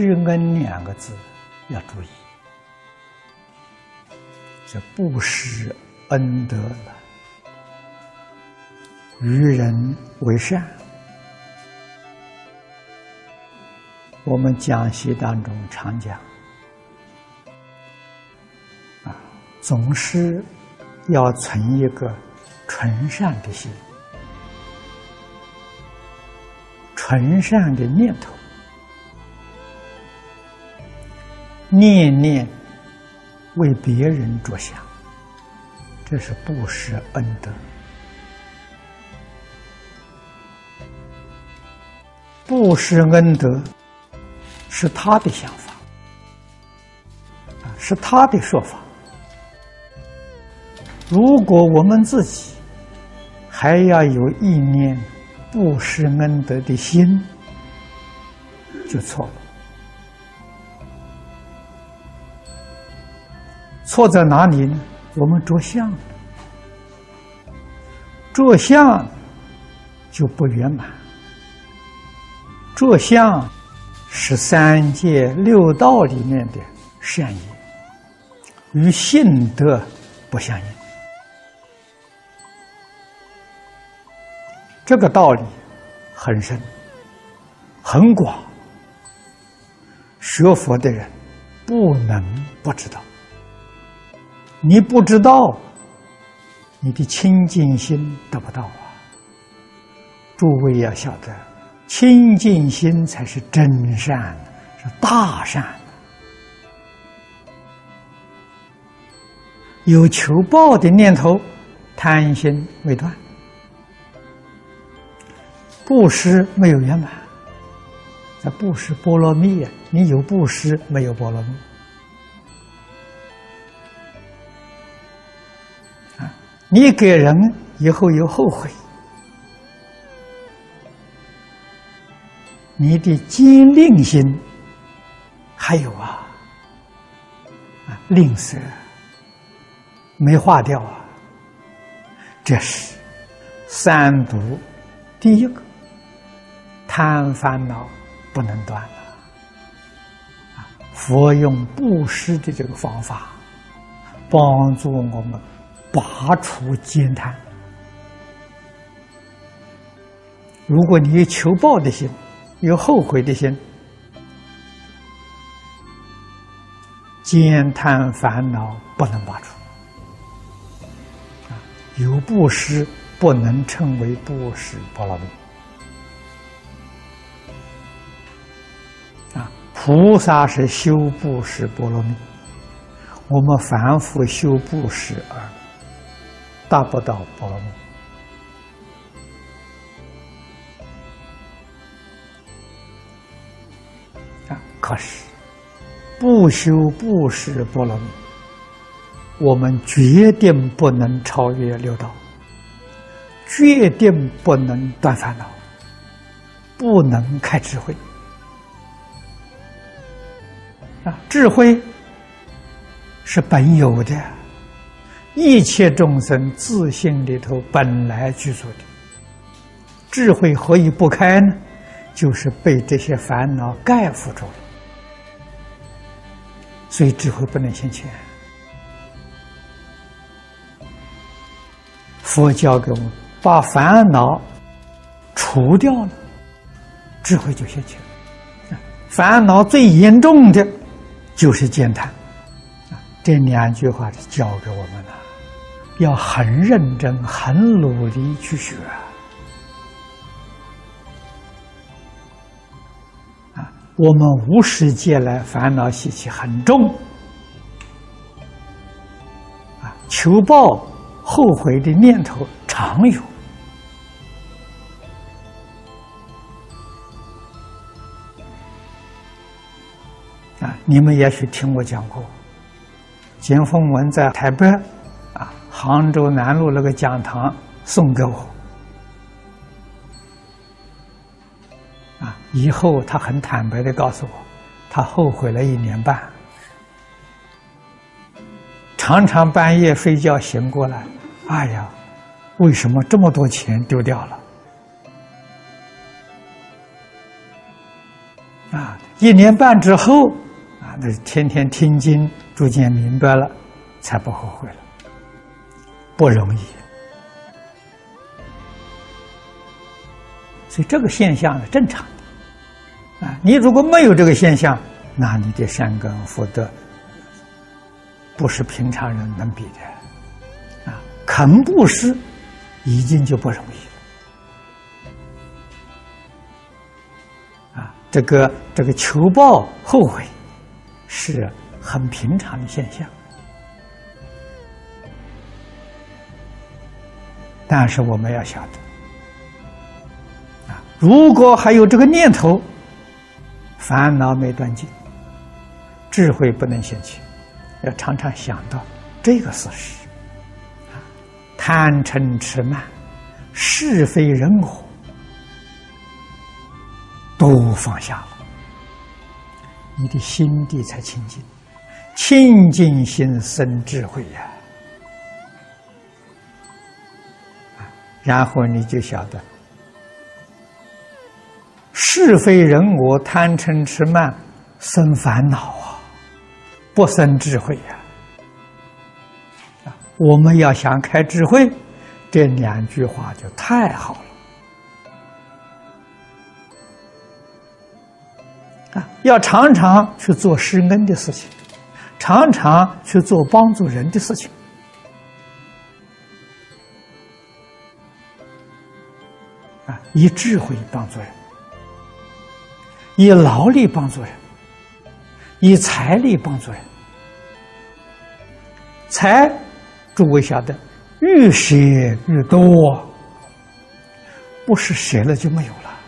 施恩两个字要注意，这不施恩德了，与人为善。我们讲习当中常讲，啊，总是要存一个纯善的心，纯善的念头，念念为别人着想，这是布施恩德。布施恩德。是他的想法，啊，是他的说法。如果我们自己还要有意念布施恩德的心，就错了。错在哪里呢？我们着相，着相就不圆满，着相。是三界六道里面的善业，与性德不相应。这个道理很深、很广，学佛的人不能不知道。你不知道，你的清净心得不到啊！诸位要晓得。清净心才是真善，是大善。有求报的念头，贪心未断，布施没有圆满。在布施波罗蜜啊，你有布施没有波罗蜜？你给人以后有后悔。你的坚定心还有啊，啊吝啬没化掉啊，这是三毒第一个贪烦恼不能断了啊！佛用布施的这个方法帮助我们拔除奸贪。如果你有求报的心。有后悔的心，兼贪烦恼不能拔除。啊，有布施不能称为布施波罗蜜。啊，菩萨是修布施波罗蜜，我们凡夫修布施而达不到波罗蜜。可是，不修不施波罗蜜，我们决定不能超越六道，决定不能断烦恼，不能开智慧。啊，智慧是本有的，一切众生自信里头本来具足的。智慧何以不开呢？就是被这些烦恼盖覆住了。所以智慧不能现前，佛教给我们把烦恼除掉了，智慧就现前。烦恼最严重的，就是践贪。这两句话是教给我们，要很认真、很努力去学啊。我们无始劫来烦恼习气很重，啊，求报、后悔的念头常有，啊，你们也许听我讲过，简凤文在台北，杭州南路那个讲堂送给我。啊以后他很坦白的告诉我，他后悔了一年半，常常半夜睡觉醒过来，哎呀，为什么这么多钱丢掉了？啊，一年半之后，啊，那天天听经，逐渐明白了，才不后悔了。不容易，所以这个现象是正常的。啊，你如果没有这个现象，那你的善根福德不是平常人能比的。啊，肯布施已经就不容易啊。这个这个求报后悔是很平常的现象，但是我们要晓得，啊，如果还有这个念头，烦恼没断尽，智慧不能显起，要常常想到这个事实，贪嗔痴慢，是非人我。都放下了，你的心地才清净，清净心生智慧呀。然后你就晓得，是非人我贪嗔痴慢生烦恼啊，不生智慧呀。我们要想开智慧，这两句话就太好了。啊要常常去做施恩的事情，常常去做帮助人的事情，以智慧帮助人，以劳力帮助人，以财力帮助人。财，诸位晓得，越舍越多，不是舍了就没有了，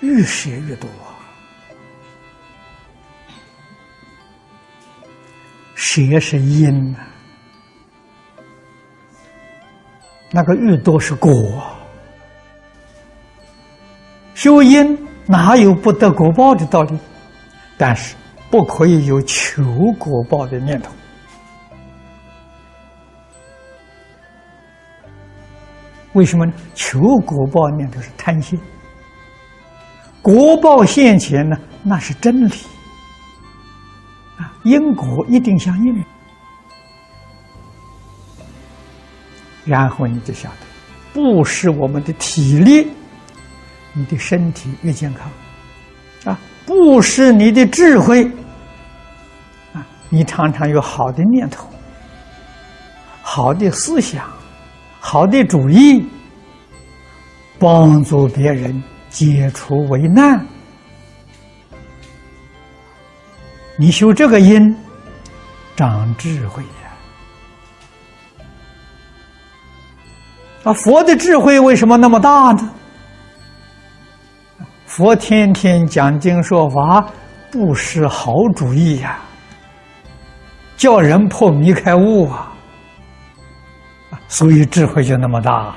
越舍越多。舍是因呐，那个越多是果。修因哪有不得果报的道理？但是不可以有求果报的念头。为什么呢？求果报念头是贪心，果报现前呢，那是真理啊。因果一定相应，然后你就晓得，不是我们的体力，你的身体越健康，啊，不是你的智慧，啊，你常常有好的念头、好的思想、好的主意，帮助别人解除危难。你修这个因，长智慧呀！啊，佛的智慧为什么那么大呢？佛天天讲经说法，不失好主意呀，叫人破迷开悟啊，所以智慧就那么大了。